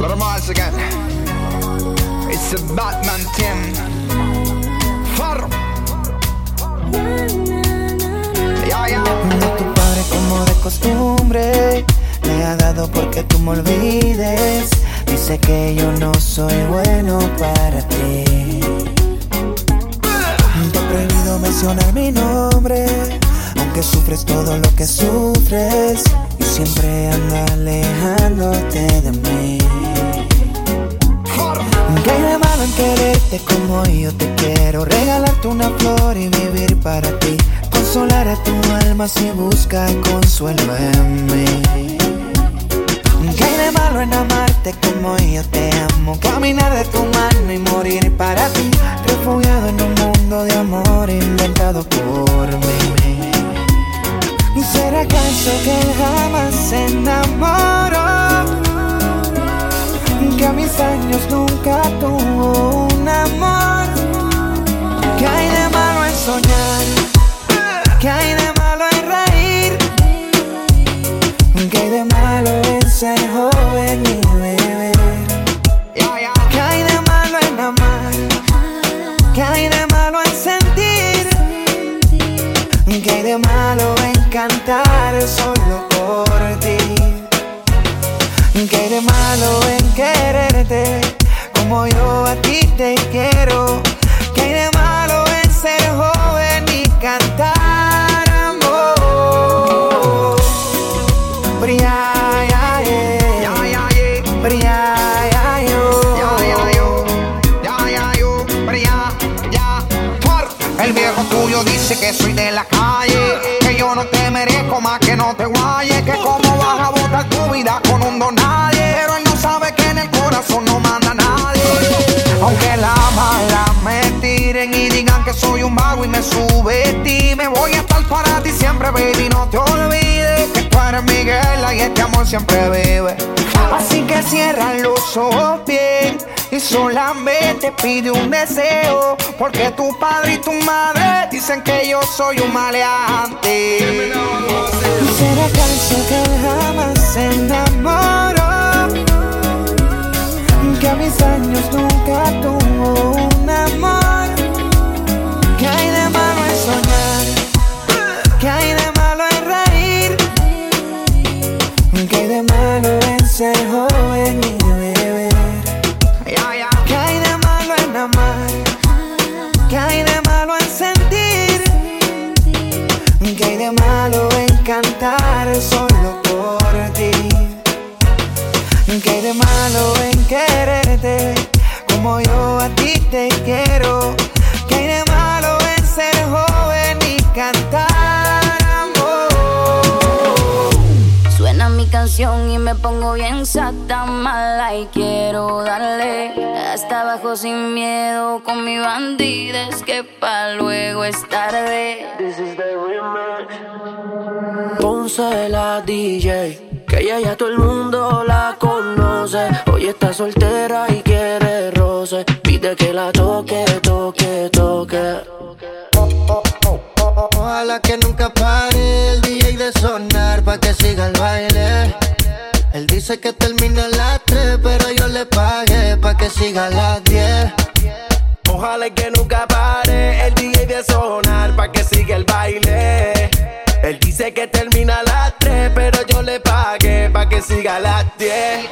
Once again, it's a Batman team. Ya, ya. Tu padre como de costumbre me ha dado porque tú me olvides. Dice que yo no soy bueno para ti. Te he prohibido mencionar mi nombre, aunque sufres todo lo que sufres siempre anda alejándote de mí. ¿Qué hay de malo en quererte como yo te quiero? Regalarte una flor y vivir para ti. Consolar a tu alma si busca consuelo en mí. ¿Qué hay de malo en amarte como yo te amo? Caminar de tu mano y morir para ti. Refugiado en un mundo de amor inventado por mí. ¿Será acaso que él jamás se enamoró? Que a mis años nunca tuvo un amor. ¿Qué hay de malo en soñar? ¿Qué hay de pide un deseo, porque tu padre y tu madre dicen que yo soy un maleante. ¿Será acaso que jamás se enamoró? Que a mis años nunca tuvo Pide que la toque, toque, toque. Ojalá que nunca pare el DJ de sonar pa' que siga el baile. Él dice que termina a las 3, pero yo le pagué pa' que siga a las 10. Ojalá que nunca pare el DJ de sonar pa' que siga el baile. Él dice que termina a las que siga a las 10.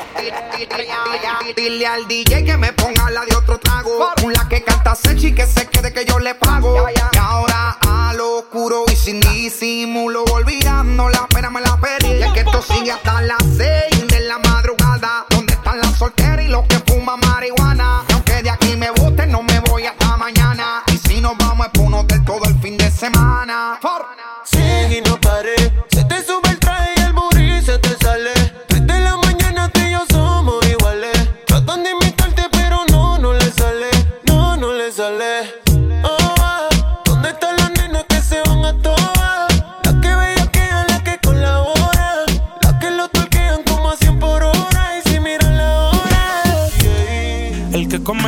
Dile al DJ que me ponga la de otro trago. La que canta Sechi que se quede que yo le pago. Y ahora a lo oscuro y sin disimulo, olvidando la pena me la pedí. Y es que esto sigue hasta las 6 de la madrugada. ¿Dónde están las solteras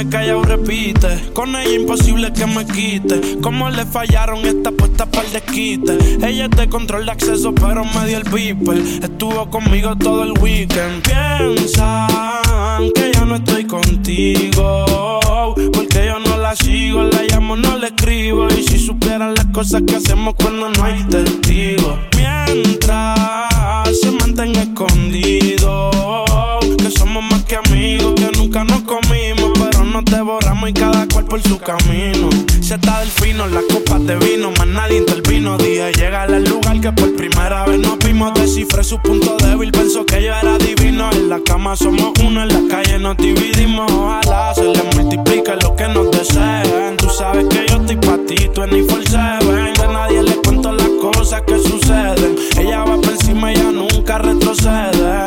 que callado repite. Con ella imposible que me quite. Como le fallaron esta puesta para el desquite. Ella te controla el acceso, pero me dio el viper. Estuvo conmigo todo el weekend. Piensan que ya no estoy contigo. Porque yo no la sigo, la llamo, no la escribo. Y si supieran las cosas que hacemos cuando no hay testigos. Mientras se mantenga escondido. Que somos más que amigos, que nunca nos comimos nos devoramos y cada cual por su camino. Se está del fino, las copas de vino, más nadie intervino. Dije, llega al lugar que por primera vez nos vimos. Descifré su punto débil, pensó que yo era divino. En la cama somos uno, en la calle nos dividimos. Ojalá se le multiplique lo que nos deseen. Tú sabes que yo estoy pa' ti, tú en ni A nadie le cuento las cosas que suceden. Ella va por encima, ella nunca retrocede.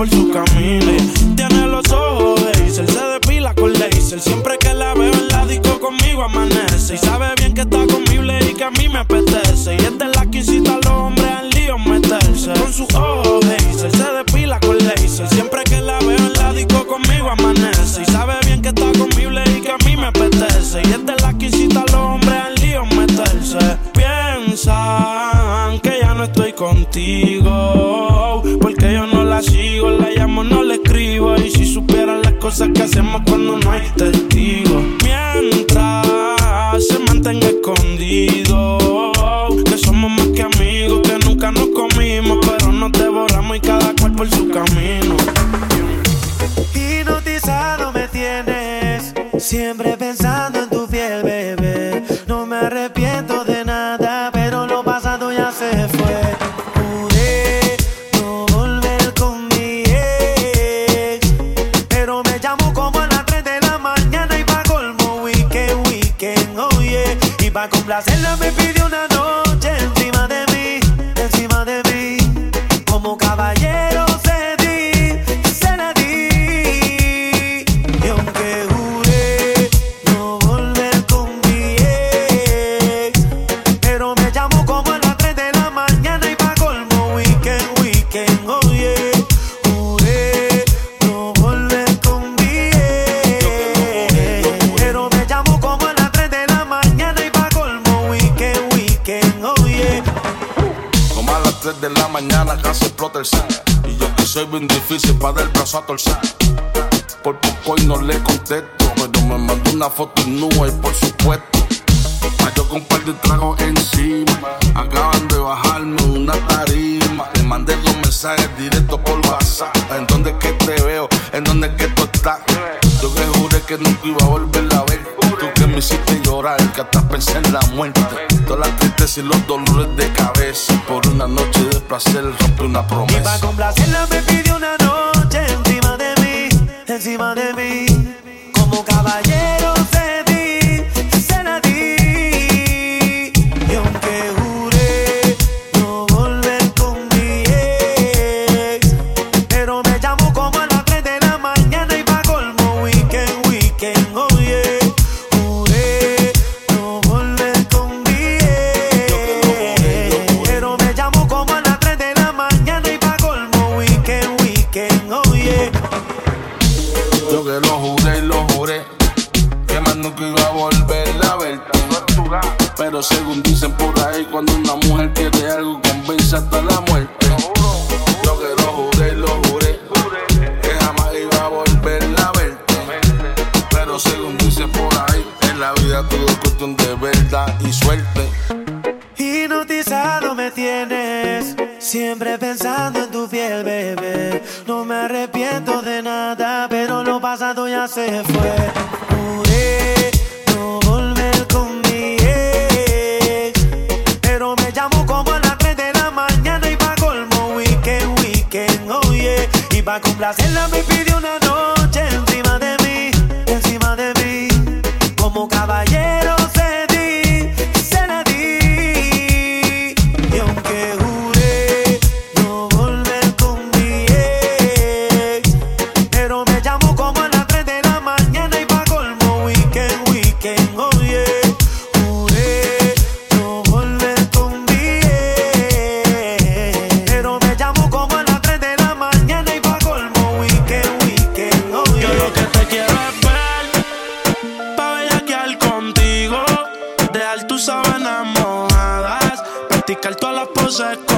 por su camino. Tiene los ojos de se depila con laser. Siempre que la veo en la disco conmigo amanece. Y sabe bien que está conmigo y que a mí me apetece. Soy bien difícil para el brazo a torcer. Por poco y no le contesto. Pero me mandó una foto nua y por supuesto. Yo con un par de tragos encima. Acaban de bajarme una tarima. Le mandé dos mensajes directos por WhatsApp. ¿En dónde que te veo? ¿En dónde que tú estás? Yo que juré que nunca iba a volver a ver. Tú que me hiciste llorar, que hasta pensé en la muerte. Todas las tristezas y los dolores de cabeza. Por una noche de placer rompí una Y pa' promesa. complacerla me pidió una noche encima de mí, encima de mí. Como caballero Yo que lo juré y lo juré. Que más nunca iba a volver a verte. Pero según dicen por ahí, cuando una mujer quiere algo, convence hasta la muerte. Yo que lo juré y lo juré. Que jamás iba a volver a verte. Pero según dicen por ahí, en la vida todo es cuestión de verdad y suerte. Hipnotizado me tienes, siempre pensando en tu piel, bebé. Arrepiento de nada, pero lo pasado ya se fue. Juré no volver con mi ex, pero me llamo como a las 3 de la mañana y pa' colmo weekend, weekend, oye. Y pa' complacerla me pidió una cause I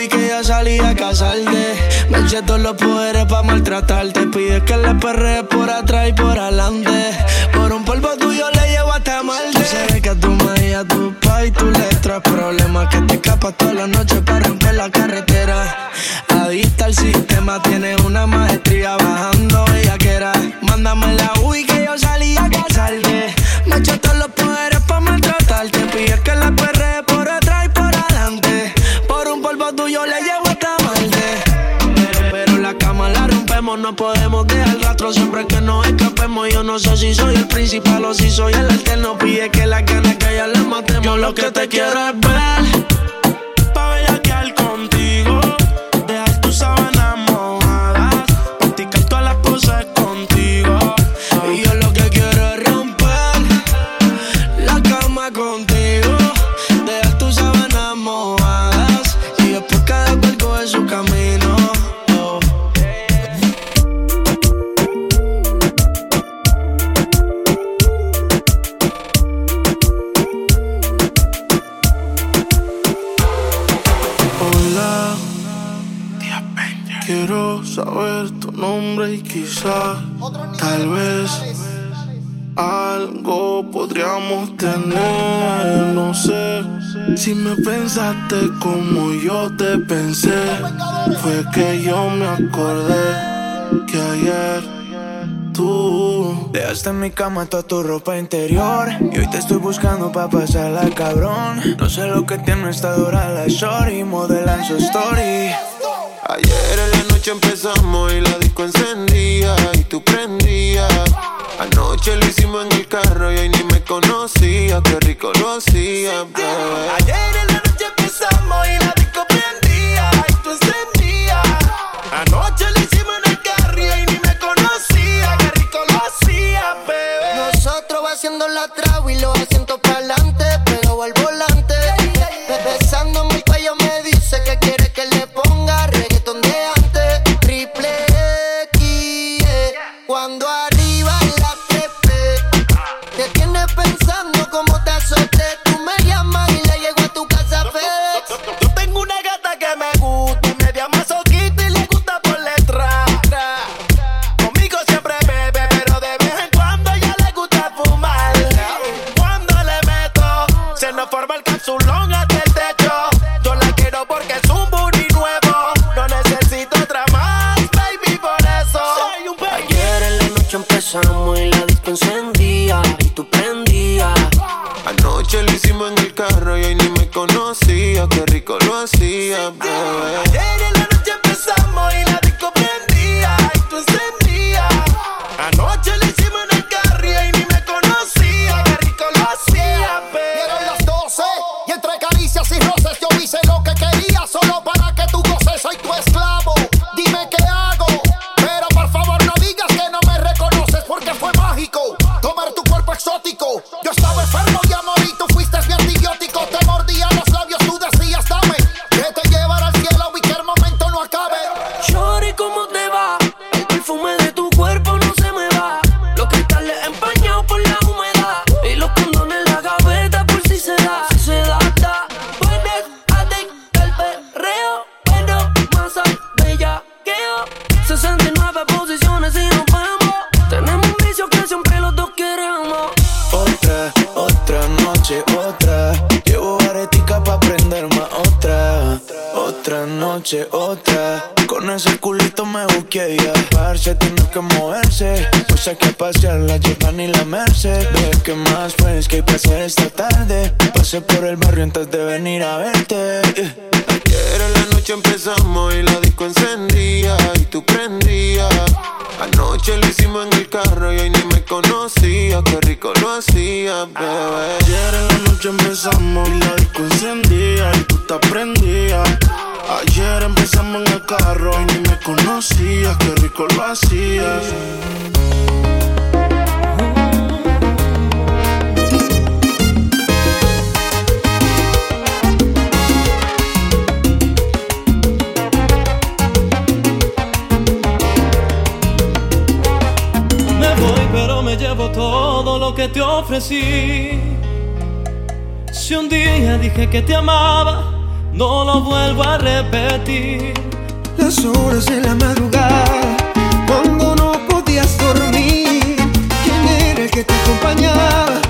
vi que ya salía a casarte. Me eché todos los poderes para maltratarte. Pides que le perre por atrás y por adelante. Por un polvo tuyo le llevo hasta mal. Tú sabes que a tu madre y a tu pa y tú le traes problemas. Que te escapas toda la noche para romper la carretera. Adicta al sistema, tienes una maestría bajando ella bellaquera. Mándame la UI que yo siempre que nos escapemos, yo no sé si soy el principal o si soy el alterno. Pide que la ganas que ya le matemos. Yo lo que te quiero es ver quiero saber tu nombre y quizás, tal vez, algo podríamos tener. No sé si me pensaste como yo te pensé. Fue que yo me acordé que ayer tú Dejaste en mi cama toda tu ropa interior. Y hoy te estoy buscando pa' pasarla, cabrón. No sé lo que tiene esta dura la shorty Modelan su story. Ayer el noche empezamos y la disco encendía y tú prendías. Anoche lo hicimos en el carro y hoy ni me conocía, qué rico lo hacía, bebé. Ayer en la noche empezamos y la otra. Con ese culito me busqué y aparse, tiene que moverse. No sé qué pasear, la llevan y la merced. Ve más pues que hay esta tarde. Pasé por el barrio antes de venir a verte. Ayer en la noche empezamos y la disco encendía y tú prendías. Anoche lo hicimos en el carro y hoy ni me conocía, qué rico lo hacía, bebé. Ayer en la noche empezamos y la disco encendía y tú te prendías. Ayer empezamos en el carro y ni me conocías, qué rico lo hacías. Todo lo que te ofrecí. Si un día dije que te amaba, no lo vuelvo a repetir. Las horas de la madrugada, cuando no podías dormir, ¿quién era el que te acompañaba?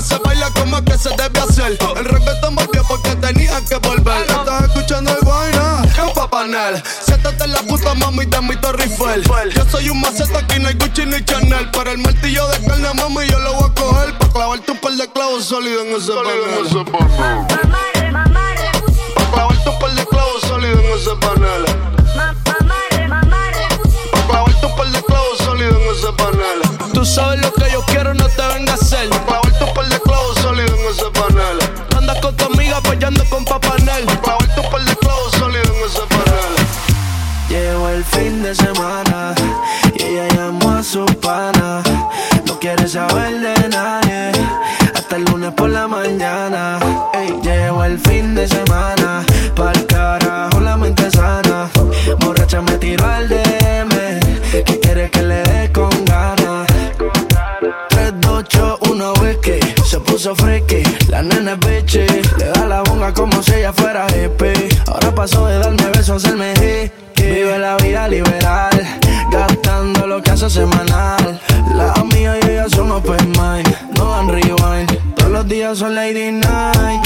Que se baila, como que se debe hacer. El reggaetón volvió porque tenía que volver. Estás escuchando el vaina, un papanel. Siéntate en la puta mami de mi Torre Eiffel. Yo soy un maceta, aquí no hay Gucci ni Chanel. Para el martillo de carne, mami, yo lo voy a coger. Pa' clavarte un par de clavos sólidos en ese panel. Pa' clavarte un par de clavos sólidos en ese panel. Pa' clavarte un par de clavos sólidos en ese panel. Tú sabes lo que yo quiero, no te vengas a hacer. Fin de semana y ella llamó a su pana. No quiere saber de nadie hasta el lunes por la mañana. Ey, llegó el fin de semana, pa'l carajo la mente sana. Borracha me tiró al DM, que quiere que le dé con ganas. 3, 2, 8, 1, whisky. Se puso friki, la nena es bitchy. Le da la bonga como si ella fuera hippie. Ahora pasó de darme besos a hacerme hippie. Días son lady night.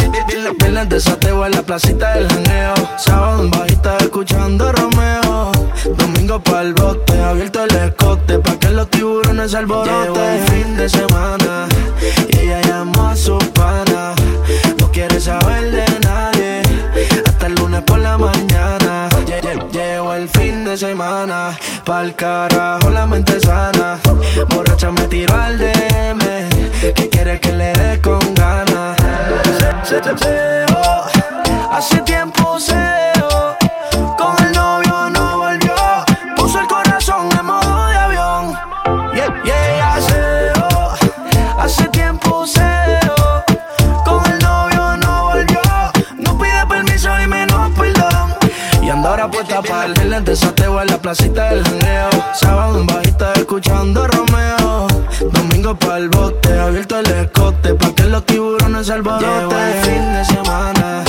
Viernes de sateo en la placita del janeo. Sábado en bajita escuchando Romeo. Domingo pa'l bote, abierto el escote pa' que los tiburones alboroten. Llegó el fin de semana y ella llamó a su pana. No quiere saber de nadie hasta el lunes por la mañana. Lle- lle- Llegó el fin de semana, pa'l carajo la mente sana. Borracha me tiró al DM, que quiere que le dé con ganas. Se, se, se, oh, hace tiempo seo, puesta para el viernes de sateo en la placita del janeo. Sábado en bajita escuchando Romeo. Domingo pa'l bote, abierto el escote pa' que los tiburones se alboroten. El fin de semana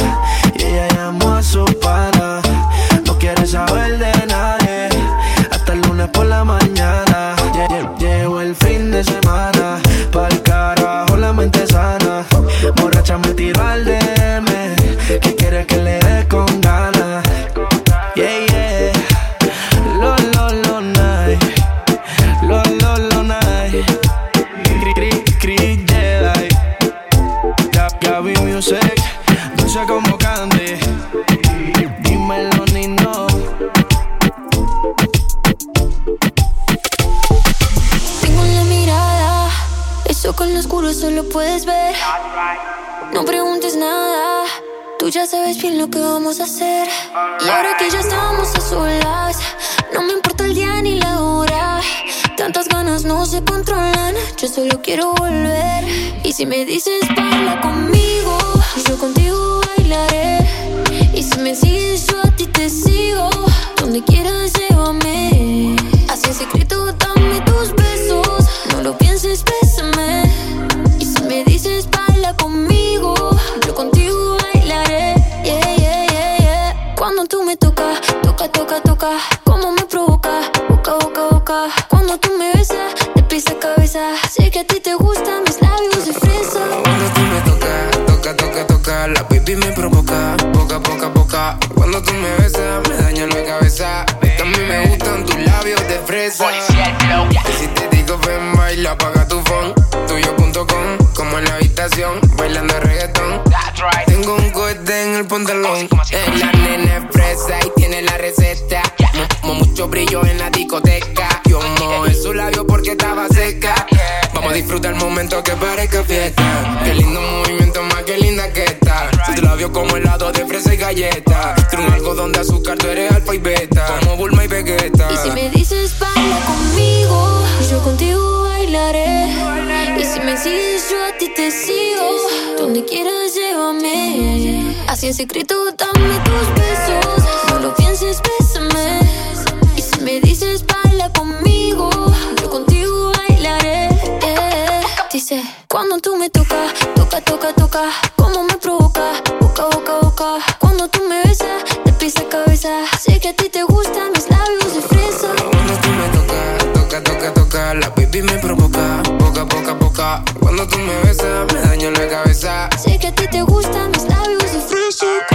y ella llamó a su pana. No quiere saber de nadie hasta el lunes por la mañana. Lle- lle- Llegó el fin de semana, pa'l carajo la mente sana. Borracha me tiró al DM, lo que vamos a hacer. Y ahora que ya estamos a solas, no me importa el día ni la hora. Tantas ganas no se controlan, yo solo quiero volver. Y si me dices baila conmigo, yo contigo bailaré. Y si me sigues, yo a ti te sigo. Donde quieras, llévame. Así en secreto, dame tus besos. No lo pienses, bésame. Y si me dices, toca, toca, toca. Como me provoca, boca, boca, boca. Cuando tú me besas, de pies a cabeza. Sé que a ti te gustan mis labios de fresa. Cuando tú me tocas, toca, toca, toca, la pipi me provoca, boca, boca, boca. Cuando tú me besas, me daña la cabeza. Mí me gustan tus labios de fresa. Y si te digo ven, baila, apaga tu phone. Tuyo.com, como en la habitación, bailando reggaetón. Tengo un cohete en el pantalón. Eh, La nena es fresa y tiene la receta. Mo- mo- mucho brillo en la discoteca. Yo mojé su labio porque estaba seca. Vamos a disfrutar el momento que parezca fiesta. Qué lindo movimiento, más que linda que está. Tu labio como helado de fresa y galleta. Tú un algodón de azúcar, tú eres alfa y beta. Como Bulma y Vegeta. Y si me dices baila conmigo, yo contigo bailaré me sigues, yo a ti te sigo. Donde quieras, llévame. Así es secreto, dame tus besos. No lo pienses, bésame. Y si me dices, baila conmigo, yo contigo bailaré. Dice, cuando tú me tocas, toca, toca, toca. Como me provoca, boca, boca, boca. Cuando tú me besas, te pisa cabeza. Sé que a ti te gustan mis labios de fresa. Cuando tú me tocas, toca, toca, toca. La baby me provoca cuando tú me besas, me daño la cabeza. Sé que a ti te gustan mis labios de fresa.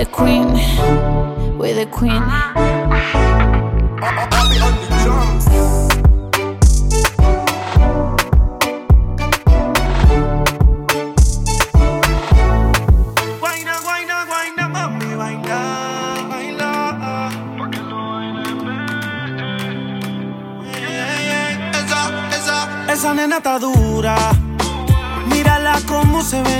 The Queen, we the Queen. Esa, nena está dura. Mírala cómo se venea.